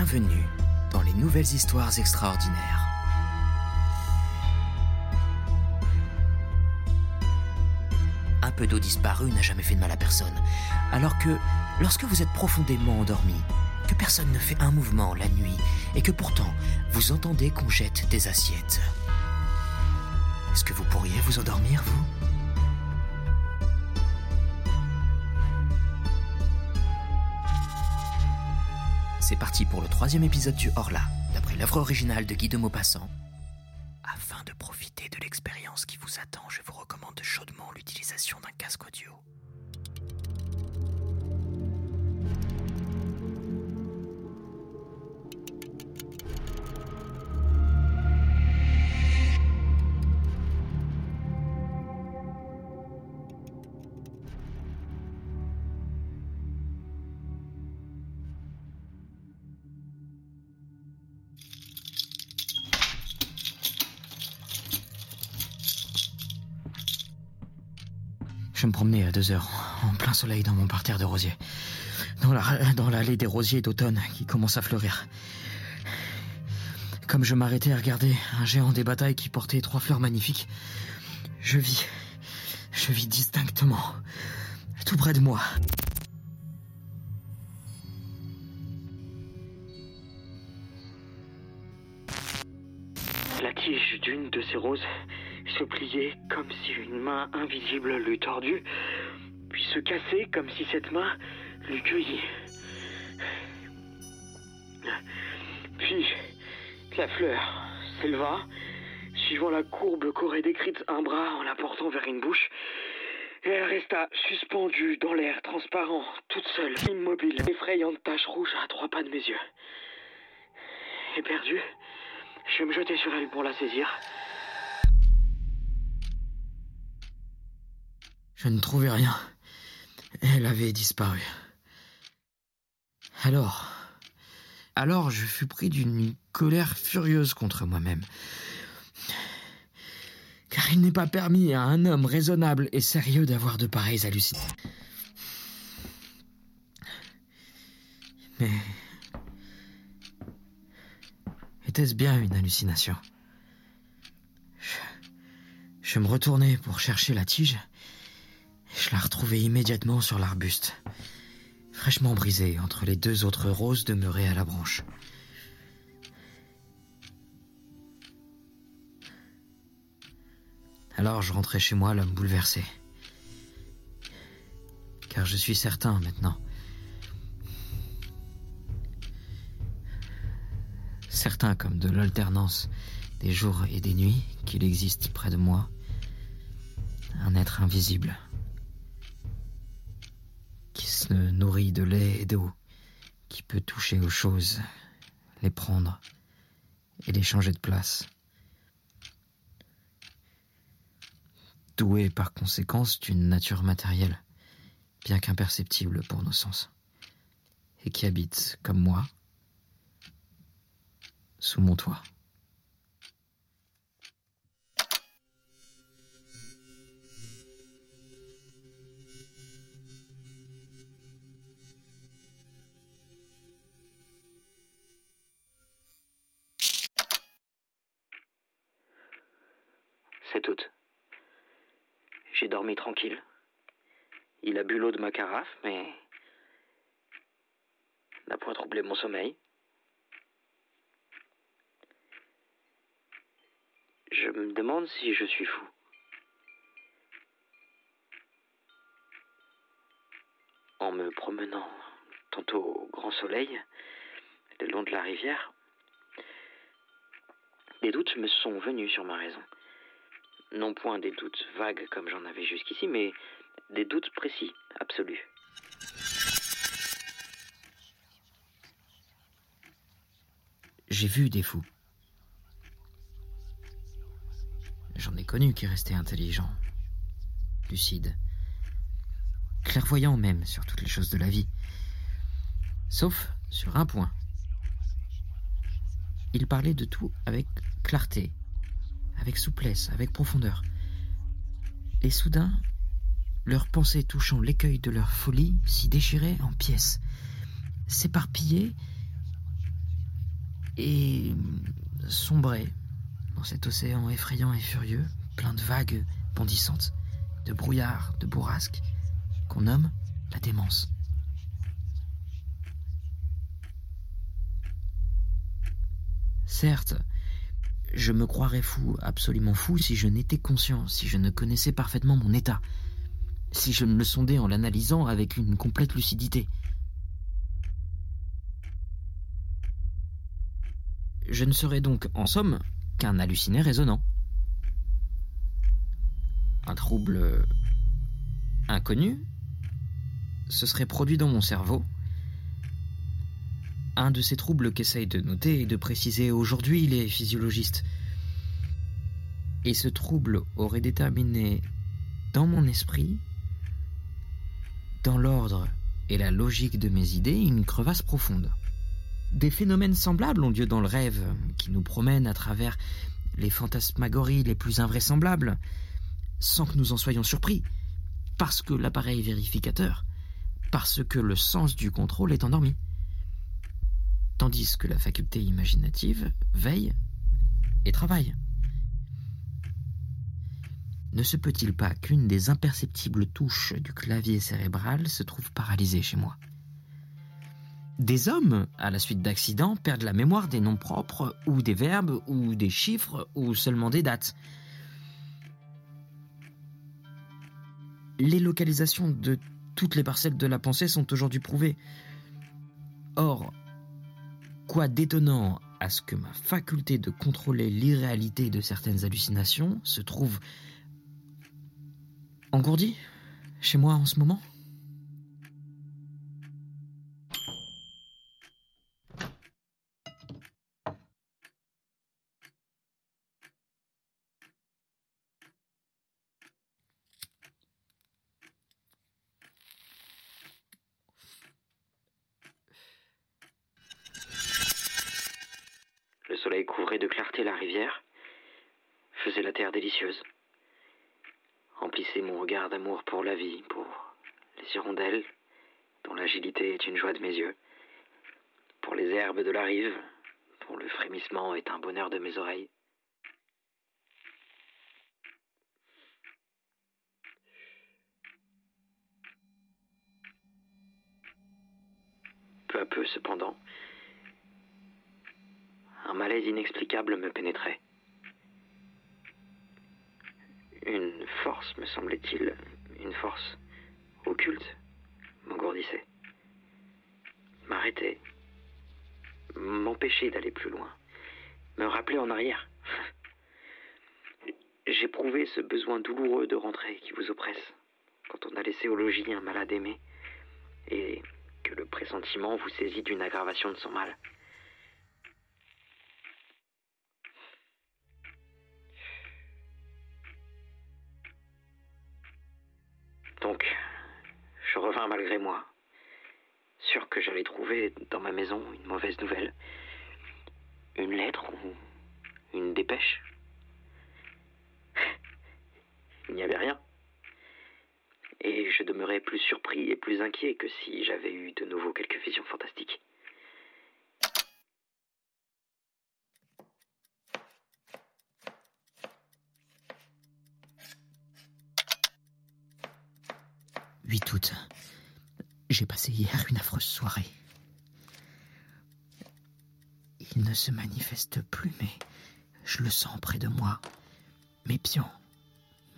Bienvenue dans les nouvelles histoires extraordinaires. Un peu d'eau disparue n'a jamais fait de mal à personne. Alors que, lorsque vous êtes profondément endormi, que personne ne fait un mouvement la nuit, et que pourtant vous entendez qu'on jette des assiettes, est-ce que vous pourriez vous endormir, vous? C'est parti pour le troisième épisode du Horla, d'après l'œuvre originale de Guy de Maupassant. Afin de profiter de l'expérience qui vous attend, je vous recommande chaudement l'utilisation d'un casque audio. Heures, en plein soleil dans mon parterre de rosiers. Dans la, dans l'allée des rosiers d'automne qui commence à fleurir. Comme je m'arrêtais à regarder un géant des batailles qui portait trois fleurs magnifiques, je vis, je vis distinctement, tout près de moi. La tige d'une de ces roses se pliait comme si une main invisible l'eût tordue, se cassait comme si cette main l'eût cueillie. Puis la fleur s'éleva, suivant la courbe qu'aurait décrite un bras en la portant vers une bouche, et elle resta suspendue dans l'air transparent, toute seule, immobile, effrayante tache rouge à trois pas de mes yeux. Éperdu, je me jetai sur elle pour la saisir. Je ne trouvais rien. Elle avait disparu. Alors, alors je fus pris d'une colère furieuse contre moi-même. Car il n'est pas permis à un homme raisonnable et sérieux d'avoir de pareilles hallucinations. Mais était-ce bien une hallucination? Je, je me retournai pour chercher la tige. Je la retrouvai immédiatement sur l'arbuste, fraîchement brisée entre les deux autres roses demeurées à la branche. Alors je rentrai chez moi l'homme bouleversé. Car je suis certain maintenant. Certain comme de l'alternance des jours et des nuits qu'il existe près de moi un être invisible se nourrit de lait et d'eau, qui peut toucher aux choses, les prendre et les changer de place. Doué par conséquence d'une nature matérielle, bien qu'imperceptible pour nos sens, et qui habite, comme moi, sous mon toit. Toutes. J'ai dormi tranquille. Il a bu l'eau de ma carafe, mais n'a point troublé mon sommeil. Je me demande si je suis fou. En me promenant tantôt au grand soleil, le long de la rivière, des doutes me sont venus sur ma raison. Non point des doutes vagues comme j'en avais jusqu'ici, mais des doutes précis, absolus. J'ai vu des fous. J'en ai connu qui restaient intelligents, lucides, clairvoyants même sur toutes les choses de la vie. Sauf sur un point. Ils parlaient de tout avec clarté, avec souplesse, avec profondeur. Et soudain, leurs pensées touchant l'écueil de leur folie s'y déchiraient en pièces, s'éparpillaient et sombraient dans cet océan effrayant et furieux, plein de vagues bondissantes, de brouillards, de bourrasques, qu'on nomme la démence. Certes, je me croirais fou, absolument fou, si je n'étais conscient, si je ne connaissais parfaitement mon état, si je ne le sondais en l'analysant avec une complète lucidité. Je ne serais donc, en somme, qu'un halluciné résonnant. Un trouble inconnu se serait produit dans mon cerveau, un de ces troubles qu'essayent de noter et de préciser aujourd'hui les physiologistes. Et ce trouble aurait déterminé dans mon esprit, dans l'ordre et la logique de mes idées, une crevasse profonde. Des phénomènes semblables ont lieu dans le rêve, qui nous promènent à travers les fantasmagories les plus invraisemblables, sans que nous en soyons surpris, parce que l'appareil vérificateur, parce que le sens du contrôle est endormi tandis que la faculté imaginative veille et travaille. Ne se peut-il pas qu'une des imperceptibles touches du clavier cérébral se trouve paralysée chez moi? Des hommes, à la suite d'accidents, perdent la mémoire des noms propres, ou des verbes, ou des chiffres, ou seulement des dates. Les localisations de toutes les parcelles de la pensée sont aujourd'hui prouvées. Or, Quoi d'étonnant à ce que ma faculté de contrôler l'irréalité de certaines hallucinations se trouve engourdie chez moi en ce moment Le soleil couvrait de clarté la rivière, faisait la terre délicieuse, emplissait mon regard d'amour pour la vie, pour les hirondelles, dont l'agilité est une joie de mes yeux, pour les herbes de la rive, dont le frémissement est un bonheur de mes oreilles. Peu peu, cependant, un malaise inexplicable me pénétrait. Une force, me semblait-il, une force occulte, m'engourdissait. M'arrêtait, m'empêchait d'aller plus loin, me rappelait en arrière. J'éprouvais ce besoin douloureux de rentrer qui vous oppresse quand on a laissé au logis un malade aimé et que le pressentiment vous saisit d'une aggravation de son mal. Donc, je revins malgré moi, sûr que j'allais trouver dans ma maison une mauvaise nouvelle, une lettre ou une dépêche. Il n'y avait rien. Et je demeurais plus surpris et plus inquiet que si j'avais eu de nouveau quelques visions fantastiques. « 8 août. J'ai passé hier une affreuse soirée. Il ne se manifeste plus, mais je le sens près de moi. m'épiant,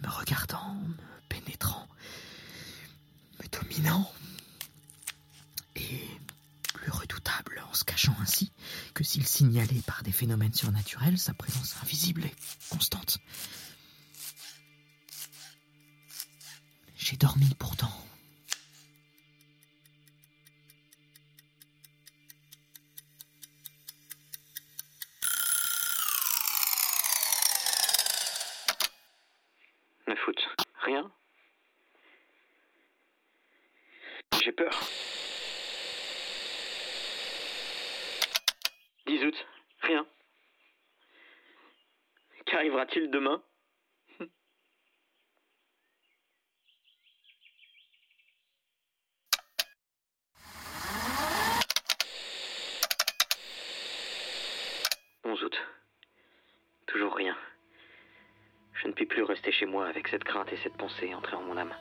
me regardant, me pénétrant, dominant, et plus redoutable en se cachant ainsi que s'il signalait par des phénomènes surnaturels sa présence invisible et constante. J'ai dormi pourtant. Fout. Rien J'ai peur. 10 août. Rien. Qu'arrivera-t-il demain? Août. Toujours rien. Je ne puis plus rester chez moi avec cette crainte et cette pensée entrée en mon âme.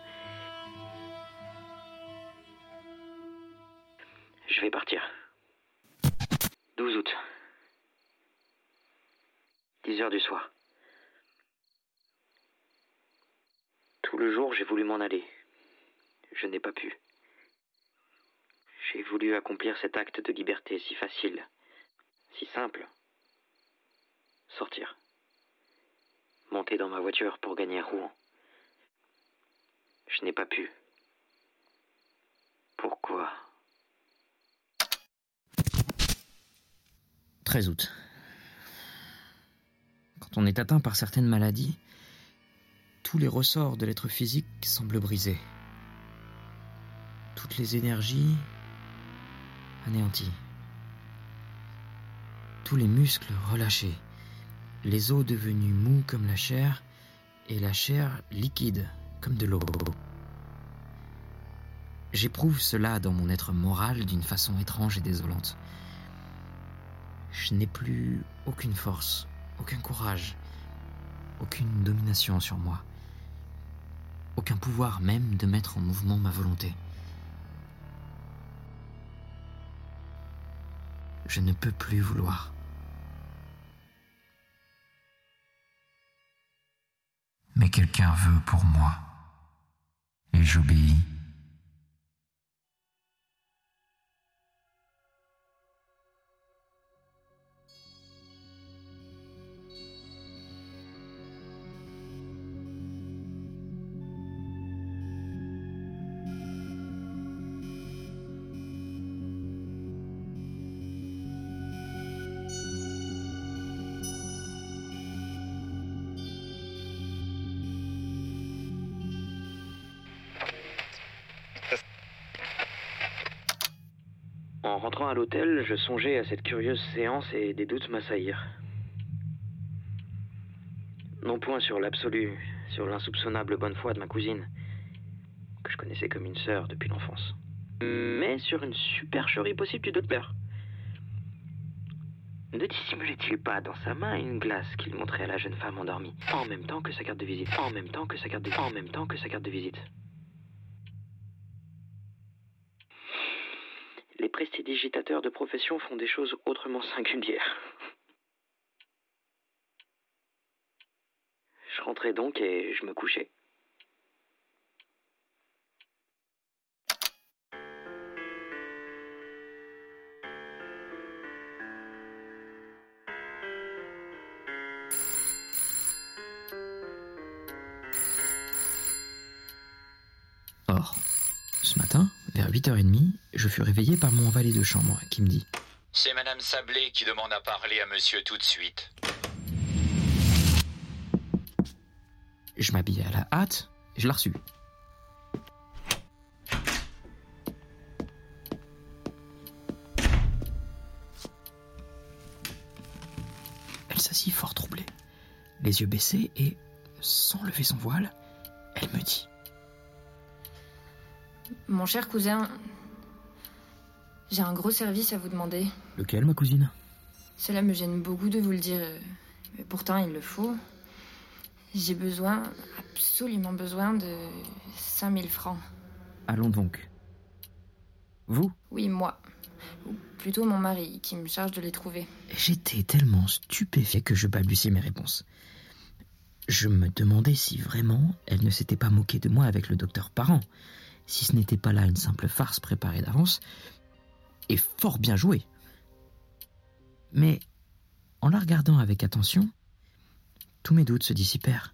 Je vais partir. 12 août. 10 heures du soir. Tout le jour, j'ai voulu m'en aller. Je n'ai pas pu. J'ai voulu accomplir cet acte de liberté si facile, si simple. Sortir. Monter dans ma voiture pour gagner Rouen. Je n'ai pas pu. Pourquoi? 13 août. Quand on est atteint par certaines maladies, tous les ressorts de l'être physique semblent brisés. Toutes les énergies anéanties. Tous les muscles relâchés. Les os devenus mous comme la chair et la chair liquide comme de l'eau. J'éprouve cela dans mon être moral d'une façon étrange et désolante. Je n'ai plus aucune force, aucun courage, aucune domination sur moi, aucun pouvoir même de mettre en mouvement ma volonté. Je ne peux plus vouloir. Mais quelqu'un veut pour moi, et j'obéis. Je songeais à cette curieuse séance et des doutes m'assaillirent. Non point sur l'absolu, sur l'insoupçonnable bonne foi de ma cousine, que je connaissais comme une sœur depuis l'enfance, mais sur une supercherie possible du docteur. Ne dissimulait-il pas dans sa main une glace qu'il montrait à la jeune femme endormie, en même temps que sa carte de visite, en même temps que sa carte de, en même temps que sa carte de visite les prestidigitateurs de profession font des choses autrement singulières. Je rentrais donc et je me couchais. 8h30, je fus réveillé par mon valet de chambre qui me dit C'est Madame Sablé qui demande à parler à monsieur tout de suite. Je m'habillai à la hâte et je la reçus. Elle s'assit fort troublée, les yeux baissés et, sans lever son voile, elle me dit Mon cher cousin, j'ai un gros service à vous demander. Lequel, ma cousine? Cela me gêne beaucoup de vous le dire, mais pourtant il le faut. J'ai besoin, absolument besoin de 5000 francs. Allons donc. Vous? Oui, moi. Ou plutôt mon mari, qui me charge de les trouver. J'étais tellement stupéfait que je balbutiai mes réponses. Je me demandais si vraiment elle ne s'était pas moquée de moi avec le docteur Parent, si ce n'était pas là une simple farce préparée d'avance, et fort bien jouée. Mais en la regardant avec attention, tous mes doutes se dissipèrent.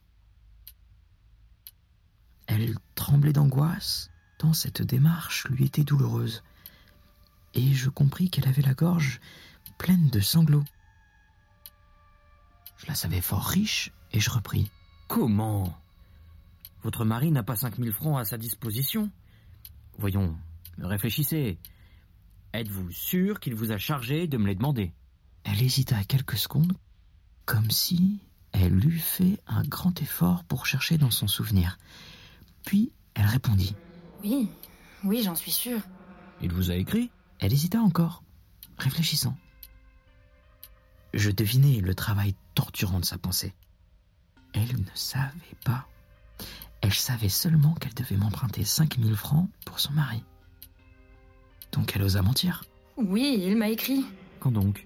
Elle tremblait d'angoisse, tant cette démarche lui était douloureuse, et je compris qu'elle avait la gorge pleine de sanglots. Je la savais fort riche, et je repris. Comment? Votre mari n'a pas cinq mille francs à sa disposition Voyons, réfléchissez. Êtes-vous sûr qu'il vous a chargé de me les demander? Elle hésita quelques secondes, comme si elle eût fait un grand effort pour chercher dans son souvenir. Puis elle répondit. Oui, oui, j'en suis sûre. Il vous a écrit? Elle hésita encore, réfléchissant. Je devinais le travail torturant de sa pensée. Elle ne savait pas. Elle savait seulement qu'elle devait m'emprunter 5000 francs pour son mari. Donc elle osa mentir. Oui, il m'a écrit. Quand donc?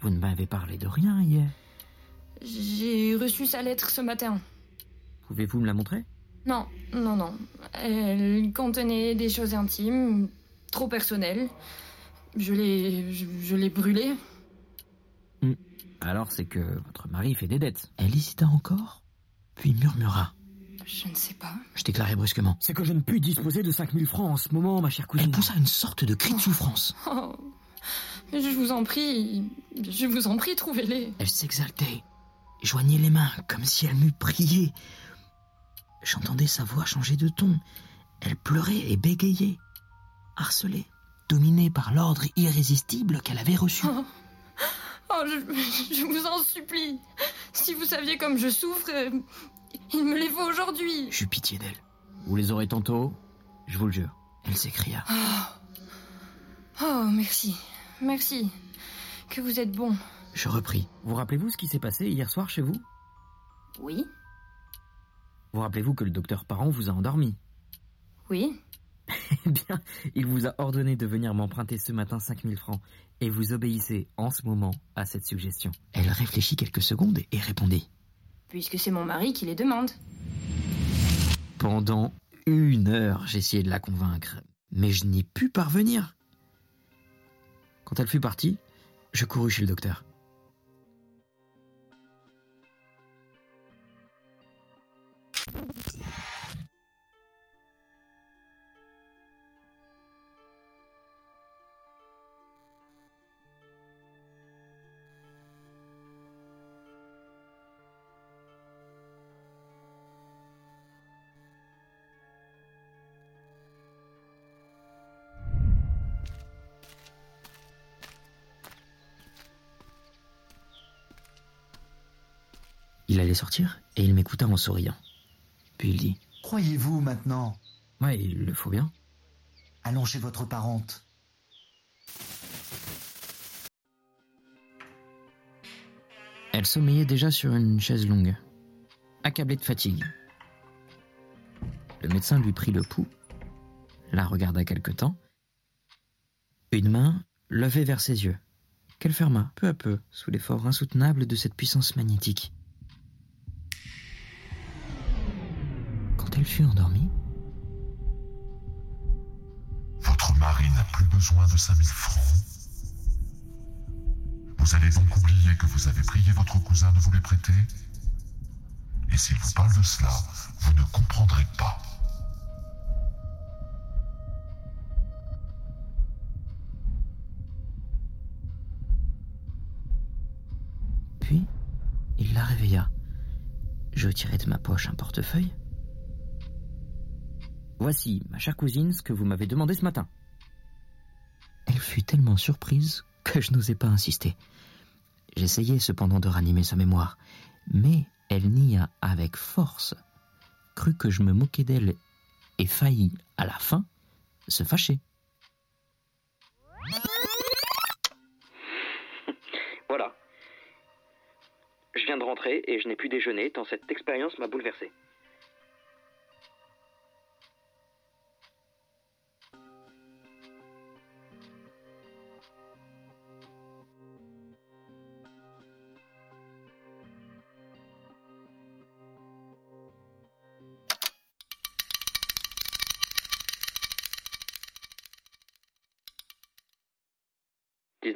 Vous ne m'avez parlé de rien hier. J'ai reçu sa lettre ce matin. Pouvez-vous me la montrer? Non, non, non. Elle contenait des choses intimes, trop personnelles. Je l'ai. Je, je l'ai brûlée. Hmm. Alors c'est que votre mari fait des dettes. Elle hésita encore, puis murmura. Je ne sais pas. Je déclarai brusquement. C'est que je ne puis disposer de 5000 francs en ce moment, ma chère cousine. Elle poussa une sorte de cri de souffrance. Oh, je vous en prie, je vous en prie, trouvez-les. Elle s'exaltait, joignait les mains comme si elle m'eût prié. J'entendais sa voix changer de ton. Elle pleurait et bégayait, harcelée, dominée par l'ordre irrésistible qu'elle avait reçu. Oh, oh je, je, vous en supplie. Si vous saviez comme je souffre, euh, il me les faut aujourd'hui. J'eus pitié d'elle. Vous les aurez tantôt, je vous le jure. Elle s'écria. Oh. oh, merci, merci. Que vous êtes bon. Je repris. Vous rappelez-vous ce qui s'est passé hier soir chez vous? Oui. Vous rappelez-vous que le docteur Parent vous a endormi? Oui. Eh bien, il vous a ordonné de venir m'emprunter ce matin 5000 francs, et vous obéissez en ce moment à cette suggestion. Elle réfléchit quelques secondes et répondit. Puisque c'est mon mari qui les demande. Pendant une heure, j'essayais de la convaincre, mais je n'y pus parvenir. Quand elle fut partie, je courus chez le docteur. Il allait sortir et il m'écouta en souriant. Puis il dit Croyez-vous maintenant? Ouais, il le faut bien. Allons chez votre parente. Elle sommeillait déjà sur une chaise longue, accablée de fatigue. Le médecin lui prit le pouls, la regarda quelque temps, une main levée vers ses yeux, qu'elle ferma peu à peu sous l'effort insoutenable de cette puissance magnétique. Elle fut endormie, Votre mari n'a plus besoin de 5000 francs. Vous allez donc oublier que vous avez prié votre cousin de vous les prêter Et s'il vous parle de cela, vous ne comprendrez pas. puis il la réveilla. Je tirai de ma poche un portefeuille. Voici, ma chère cousine, ce que vous m'avez demandé ce matin. Elle fut tellement surprise que je n'osais pas insister. J'essayai cependant de ranimer sa mémoire, mais elle nia avec force, crut que je me moquais d'elle et faillit, à la fin, se fâcher. Voilà. Je viens de rentrer et je n'ai pu déjeuner tant cette expérience m'a bouleversé.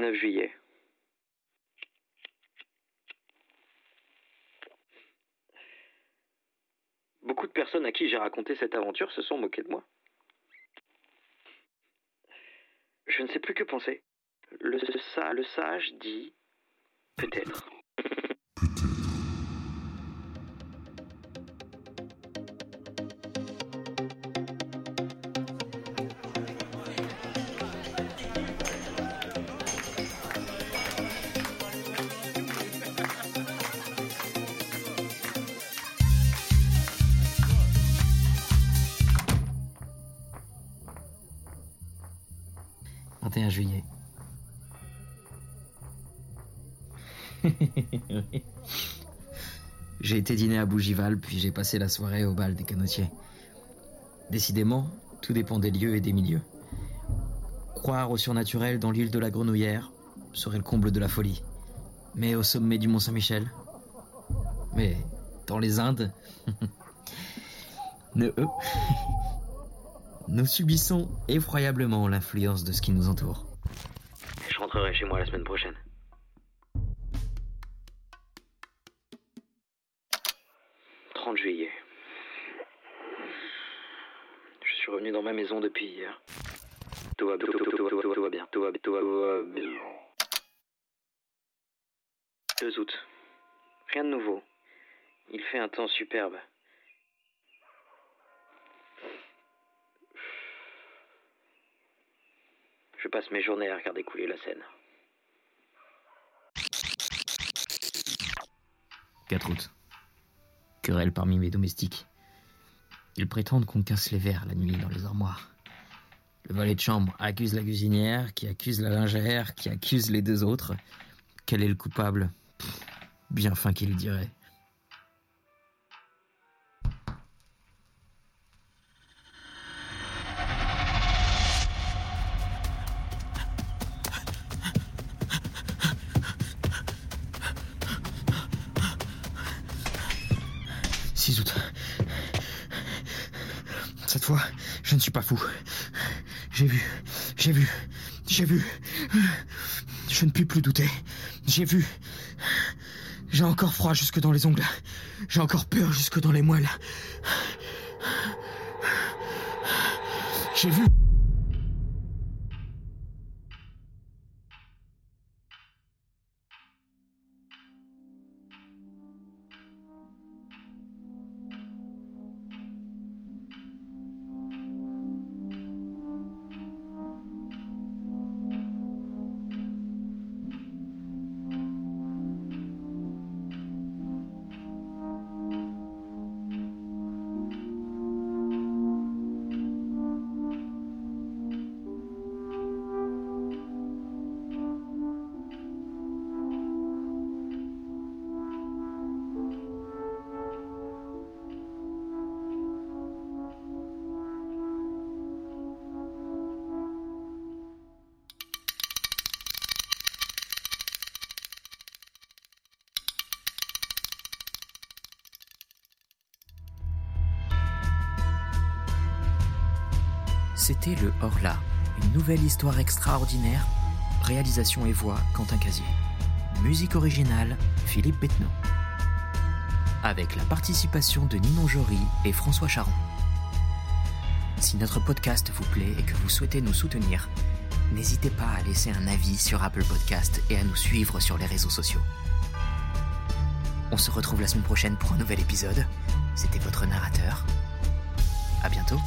19 juillet. Beaucoup de personnes à qui j'ai raconté cette aventure se sont moquées de moi. Je ne sais plus que penser. Le sage dit peut-être. « J'ai été dîner à Bougival, puis j'ai passé la soirée au bal des canotiers. Décidément, tout dépend des lieux et des milieux. Croire au surnaturel dans l'île de la Grenouillère serait le comble de la folie. Mais au sommet du Mont Saint-Michel Mais dans les Indes Ne- euh, Nous subissons effroyablement l'influence de ce qui nous entoure. Je rentrerai chez moi la semaine prochaine. « Dans ma maison depuis hier. Tout va bien. 2 août. Rien de nouveau. Il fait un temps superbe. Je passe mes journées à regarder couler la Seine. 4 août. Querelle parmi mes domestiques. Ils prétendent qu'on casse les verres la nuit dans les armoires. Le valet de chambre accuse la cuisinière, qui accuse la lingère, qui accuse les deux autres. Quel est le coupable? Bien fin qu'il dirait. « j'ai vu, j'ai vu. Je ne puis plus douter. J'ai vu. J'ai encore froid jusque dans les ongles. J'ai encore peur jusque dans les moelles. J'ai vu. C'était le Horla, une nouvelle histoire extraordinaire. Réalisation et voix Quentin Casier. Musique originale Philippe Bettenot. Avec la participation de Ninon Jory et François Charon. Si notre podcast vous plaît et que vous souhaitez nous soutenir, n'hésitez pas à laisser un avis sur Apple Podcast et à nous suivre sur les réseaux sociaux. On se retrouve la semaine prochaine pour un nouvel épisode. C'était votre narrateur. À bientôt.